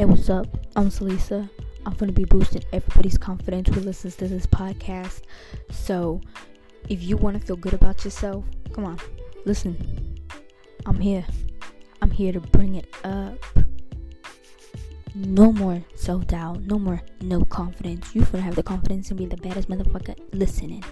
Hey, what's up? I'm Celisa. I'm going to be boosting everybody's confidence who listens to this podcast. So, if you want to feel good about yourself, come on, listen. I'm here. I'm here to bring it up. No more self doubt. No more no confidence. You gonna have the confidence and be the baddest motherfucker listening.